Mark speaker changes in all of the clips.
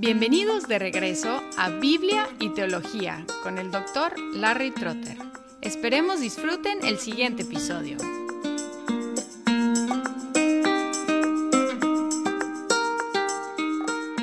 Speaker 1: Bienvenidos de regreso a Biblia y Teología con el doctor Larry Trotter. Esperemos disfruten el siguiente episodio.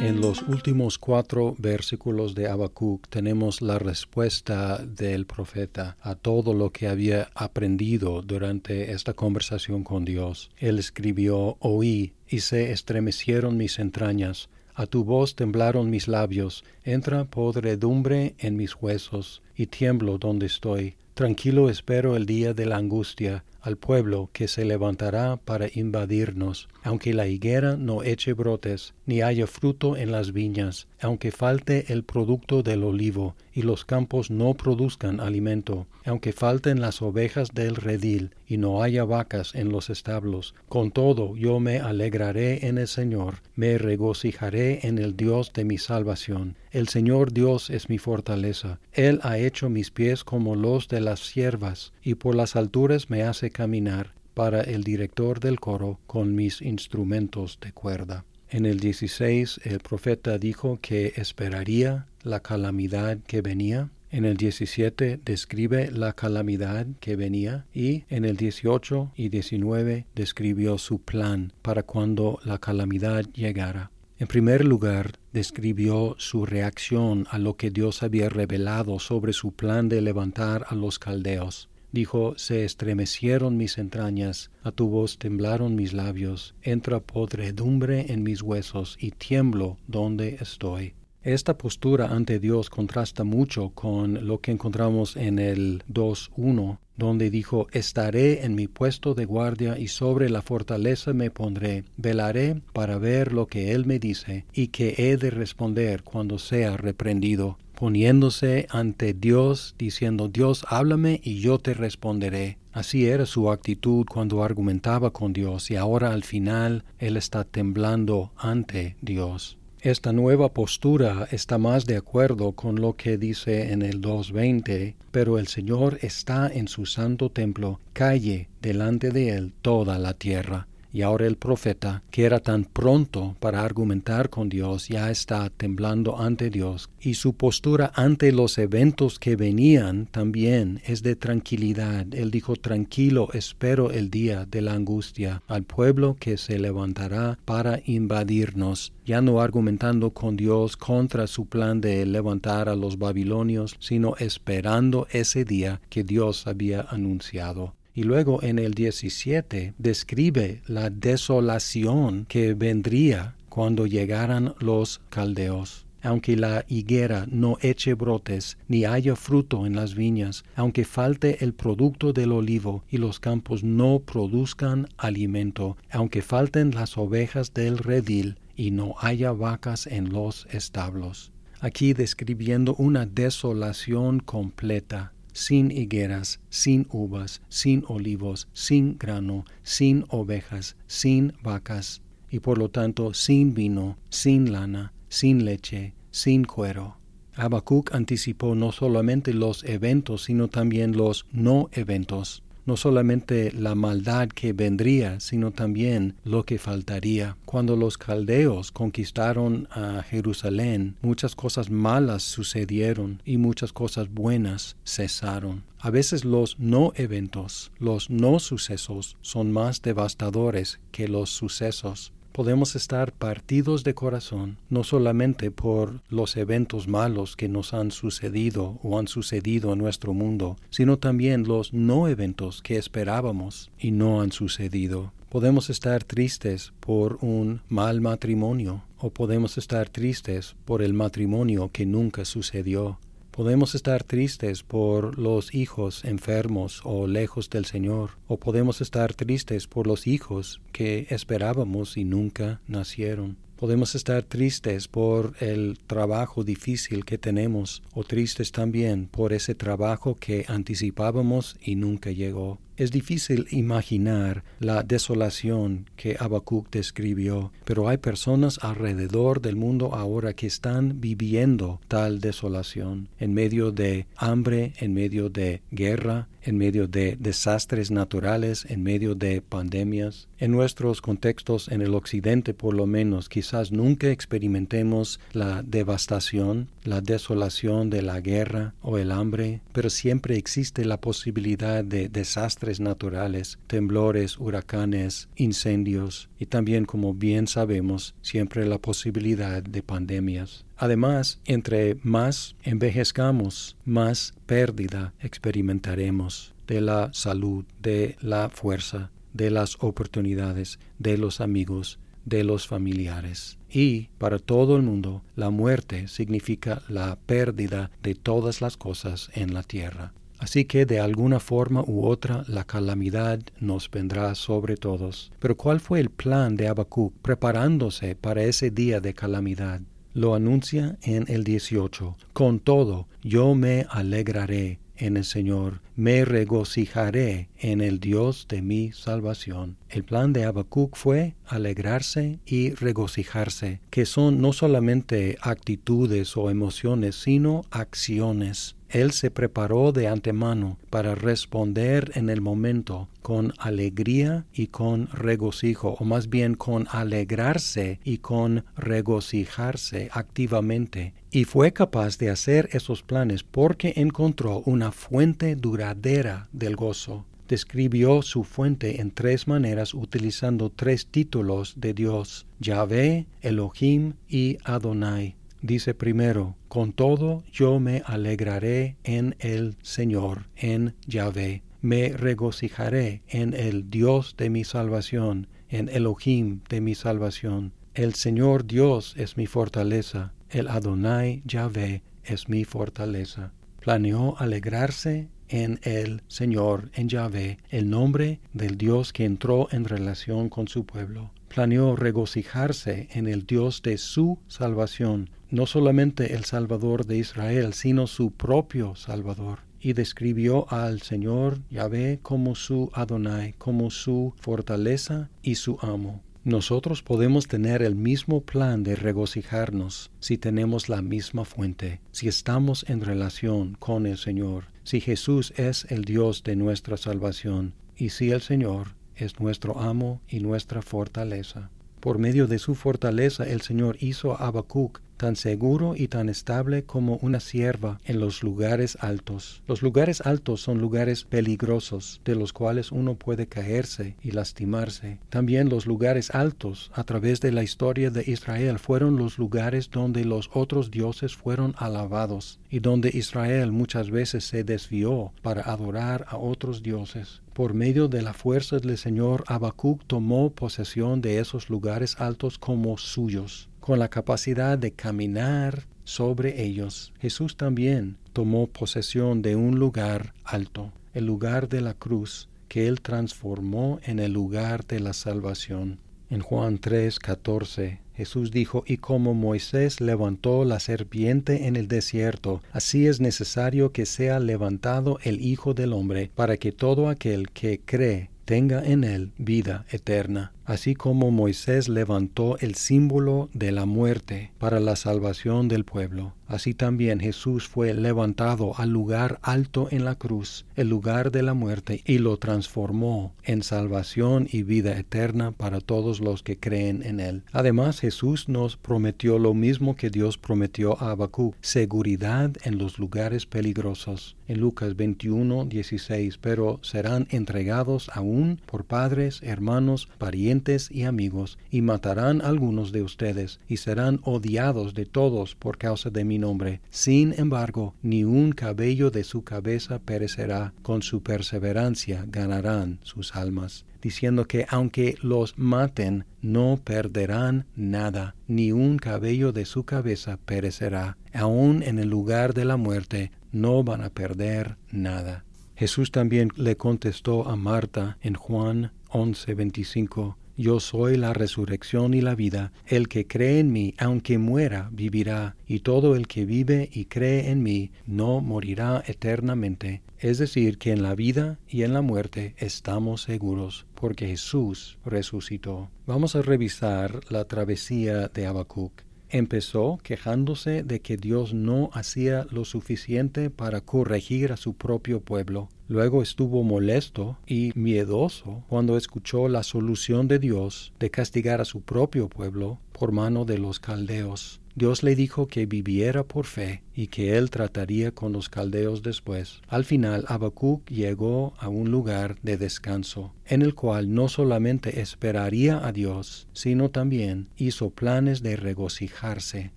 Speaker 2: En los últimos cuatro versículos de Habacuc tenemos la respuesta del profeta a todo lo que había aprendido durante esta conversación con Dios. Él escribió, Oí y se estremecieron mis entrañas, a tu voz temblaron mis labios, entra podredumbre en mis huesos, y tiemblo donde estoy. Tranquilo espero el día de la angustia, al pueblo que se levantará para invadirnos, aunque la higuera no eche brotes, ni haya fruto en las viñas, aunque falte el producto del olivo, y los campos no produzcan alimento, aunque falten las ovejas del redil, y no haya vacas en los establos. Con todo yo me alegraré en el Señor, me regocijaré en el Dios de mi salvación. El Señor Dios es mi fortaleza. Él ha hecho mis pies como los de las siervas, y por las alturas me hace caminar para el director del coro con mis instrumentos de cuerda. En el 16 el profeta dijo que esperaría la calamidad que venía. En el 17 describe la calamidad que venía y en el 18 y 19 describió su plan para cuando la calamidad llegara. En primer lugar, describió su reacción a lo que Dios había revelado sobre su plan de levantar a los caldeos. Dijo, se estremecieron mis entrañas, a tu voz temblaron mis labios, entra podredumbre en mis huesos y tiemblo donde estoy. Esta postura ante Dios contrasta mucho con lo que encontramos en el 2.1, donde dijo, Estaré en mi puesto de guardia y sobre la fortaleza me pondré, velaré para ver lo que Él me dice y que he de responder cuando sea reprendido poniéndose ante Dios, diciendo, Dios, háblame y yo te responderé. Así era su actitud cuando argumentaba con Dios y ahora al final él está temblando ante Dios. Esta nueva postura está más de acuerdo con lo que dice en el 2.20, pero el Señor está en su santo templo, calle delante de él toda la tierra. Y ahora el profeta, que era tan pronto para argumentar con Dios, ya está temblando ante Dios. Y su postura ante los eventos que venían también es de tranquilidad. Él dijo, tranquilo, espero el día de la angustia al pueblo que se levantará para invadirnos. Ya no argumentando con Dios contra su plan de levantar a los babilonios, sino esperando ese día que Dios había anunciado. Y luego en el 17 describe la desolación que vendría cuando llegaran los caldeos. Aunque la higuera no eche brotes, ni haya fruto en las viñas, aunque falte el producto del olivo y los campos no produzcan alimento, aunque falten las ovejas del redil y no haya vacas en los establos. Aquí describiendo una desolación completa, sin higueras, sin uvas, sin olivos, sin grano, sin ovejas, sin vacas, y por lo tanto sin vino, sin lana, sin leche, sin cuero. Habacuc anticipó no solamente los eventos, sino también los no eventos no solamente la maldad que vendría, sino también lo que faltaría. Cuando los caldeos conquistaron a Jerusalén, muchas cosas malas sucedieron y muchas cosas buenas cesaron. A veces los no eventos, los no sucesos, son más devastadores que los sucesos podemos estar partidos de corazón, no solamente por los eventos malos que nos han sucedido o han sucedido en nuestro mundo, sino también los no eventos que esperábamos y no han sucedido. Podemos estar tristes por un mal matrimonio o podemos estar tristes por el matrimonio que nunca sucedió. Podemos estar tristes por los hijos enfermos o lejos del Señor, o podemos estar tristes por los hijos que esperábamos y nunca nacieron. Podemos estar tristes por el trabajo difícil que tenemos, o tristes también por ese trabajo que anticipábamos y nunca llegó. Es difícil imaginar la desolación que Habacuc describió, pero hay personas alrededor del mundo ahora que están viviendo tal desolación, en medio de hambre, en medio de guerra, en medio de desastres naturales, en medio de pandemias. En nuestros contextos, en el occidente por lo menos, quizás nunca experimentemos la devastación, la desolación de la guerra o el hambre, pero siempre existe la posibilidad de desastres naturales, temblores, huracanes, incendios y también, como bien sabemos, siempre la posibilidad de pandemias. Además, entre más envejezcamos, más pérdida experimentaremos de la salud, de la fuerza, de las oportunidades, de los amigos, de los familiares. Y para todo el mundo, la muerte significa la pérdida de todas las cosas en la tierra. Así que de alguna forma u otra la calamidad nos vendrá sobre todos. Pero ¿cuál fue el plan de Habacuc preparándose para ese día de calamidad? lo anuncia en el 18. Con todo, yo me alegraré en el Señor, me regocijaré en el Dios de mi salvación. El plan de Habacuc fue alegrarse y regocijarse, que son no solamente actitudes o emociones, sino acciones. Él se preparó de antemano para responder en el momento con alegría y con regocijo, o más bien con alegrarse y con regocijarse activamente. Y fue capaz de hacer esos planes porque encontró una fuente duradera del gozo describió su fuente en tres maneras utilizando tres títulos de Dios, Yahvé, Elohim y Adonai dice primero, con todo yo me alegraré en el Señor, en Yahvé. Me regocijaré en el Dios de mi salvación, en Elohim de mi salvación. El Señor Dios es mi fortaleza, el Adonai Yahvé es mi fortaleza. Planeó alegrarse en el Señor, en Yahvé, el nombre del Dios que entró en relación con su pueblo. Planeó regocijarse en el Dios de su salvación, no solamente el Salvador de Israel, sino su propio Salvador. Y describió al Señor Yahvé como su Adonai, como su fortaleza y su amo. Nosotros podemos tener el mismo plan de regocijarnos si tenemos la misma fuente, si estamos en relación con el Señor, si Jesús es el Dios de nuestra salvación y si el Señor es nuestro amo y nuestra fortaleza. Por medio de su fortaleza el Señor hizo a Habacuc tan seguro y tan estable como una sierva en los lugares altos. Los lugares altos son lugares peligrosos, de los cuales uno puede caerse y lastimarse. También los lugares altos, a través de la historia de Israel, fueron los lugares donde los otros dioses fueron alabados y donde Israel muchas veces se desvió para adorar a otros dioses. Por medio de la fuerza del Señor, Habacuc tomó posesión de esos lugares altos como suyos con la capacidad de caminar sobre ellos. Jesús también tomó posesión de un lugar alto, el lugar de la cruz, que él transformó en el lugar de la salvación. En Juan 3, 14, Jesús dijo, y como Moisés levantó la serpiente en el desierto, así es necesario que sea levantado el Hijo del Hombre, para que todo aquel que cree tenga en él vida eterna así como Moisés levantó el símbolo de la muerte para la salvación del pueblo. Así también Jesús fue levantado al lugar alto en la cruz, el lugar de la muerte, y lo transformó en salvación y vida eterna para todos los que creen en él. Además, Jesús nos prometió lo mismo que Dios prometió a Habacuc, seguridad en los lugares peligrosos. En Lucas 21, 16, pero serán entregados aún por padres, hermanos, parientes, y amigos, y matarán algunos de ustedes, y serán odiados de todos por causa de mi nombre. Sin embargo, ni un cabello de su cabeza perecerá, con su perseverancia ganarán sus almas diciendo que aunque los maten, no perderán nada, ni un cabello de su cabeza perecerá. Aun en el lugar de la muerte, no van a perder nada. Jesús también le contestó a Marta en Juan 11:25, yo soy la resurrección y la vida. El que cree en mí, aunque muera, vivirá, y todo el que vive y cree en mí, no morirá eternamente. Es decir, que en la vida y en la muerte estamos seguros, porque Jesús resucitó. Vamos a revisar la travesía de Habacuc. Empezó quejándose de que Dios no hacía lo suficiente para corregir a su propio pueblo. Luego estuvo molesto y miedoso cuando escuchó la solución de Dios de castigar a su propio pueblo por mano de los caldeos. Dios le dijo que viviera por fe y que él trataría con los caldeos después. Al final, Habacuc llegó a un lugar de descanso, en el cual no solamente esperaría a Dios, sino también hizo planes de regocijarse,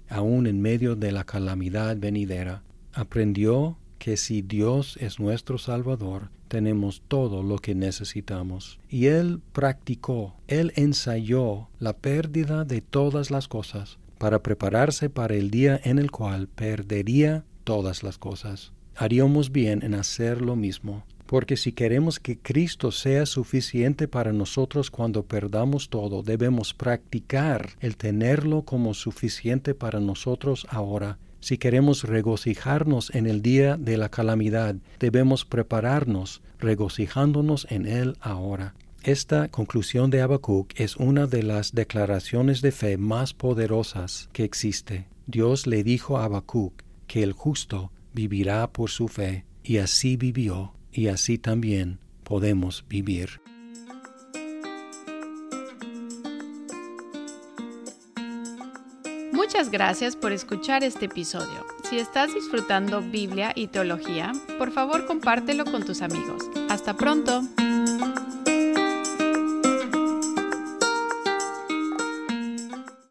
Speaker 2: aún en medio de la calamidad venidera. Aprendió que si Dios es nuestro Salvador, tenemos todo lo que necesitamos. Y Él practicó, Él ensayó la pérdida de todas las cosas para prepararse para el día en el cual perdería todas las cosas. Haríamos bien en hacer lo mismo, porque si queremos que Cristo sea suficiente para nosotros cuando perdamos todo, debemos practicar el tenerlo como suficiente para nosotros ahora. Si queremos regocijarnos en el día de la calamidad, debemos prepararnos regocijándonos en Él ahora. Esta conclusión de Habacuc es una de las declaraciones de fe más poderosas que existe. Dios le dijo a Habacuc que el justo vivirá por su fe, y así vivió, y así también podemos vivir.
Speaker 1: Muchas gracias por escuchar este episodio. Si estás disfrutando Biblia y teología, por favor compártelo con tus amigos. Hasta pronto.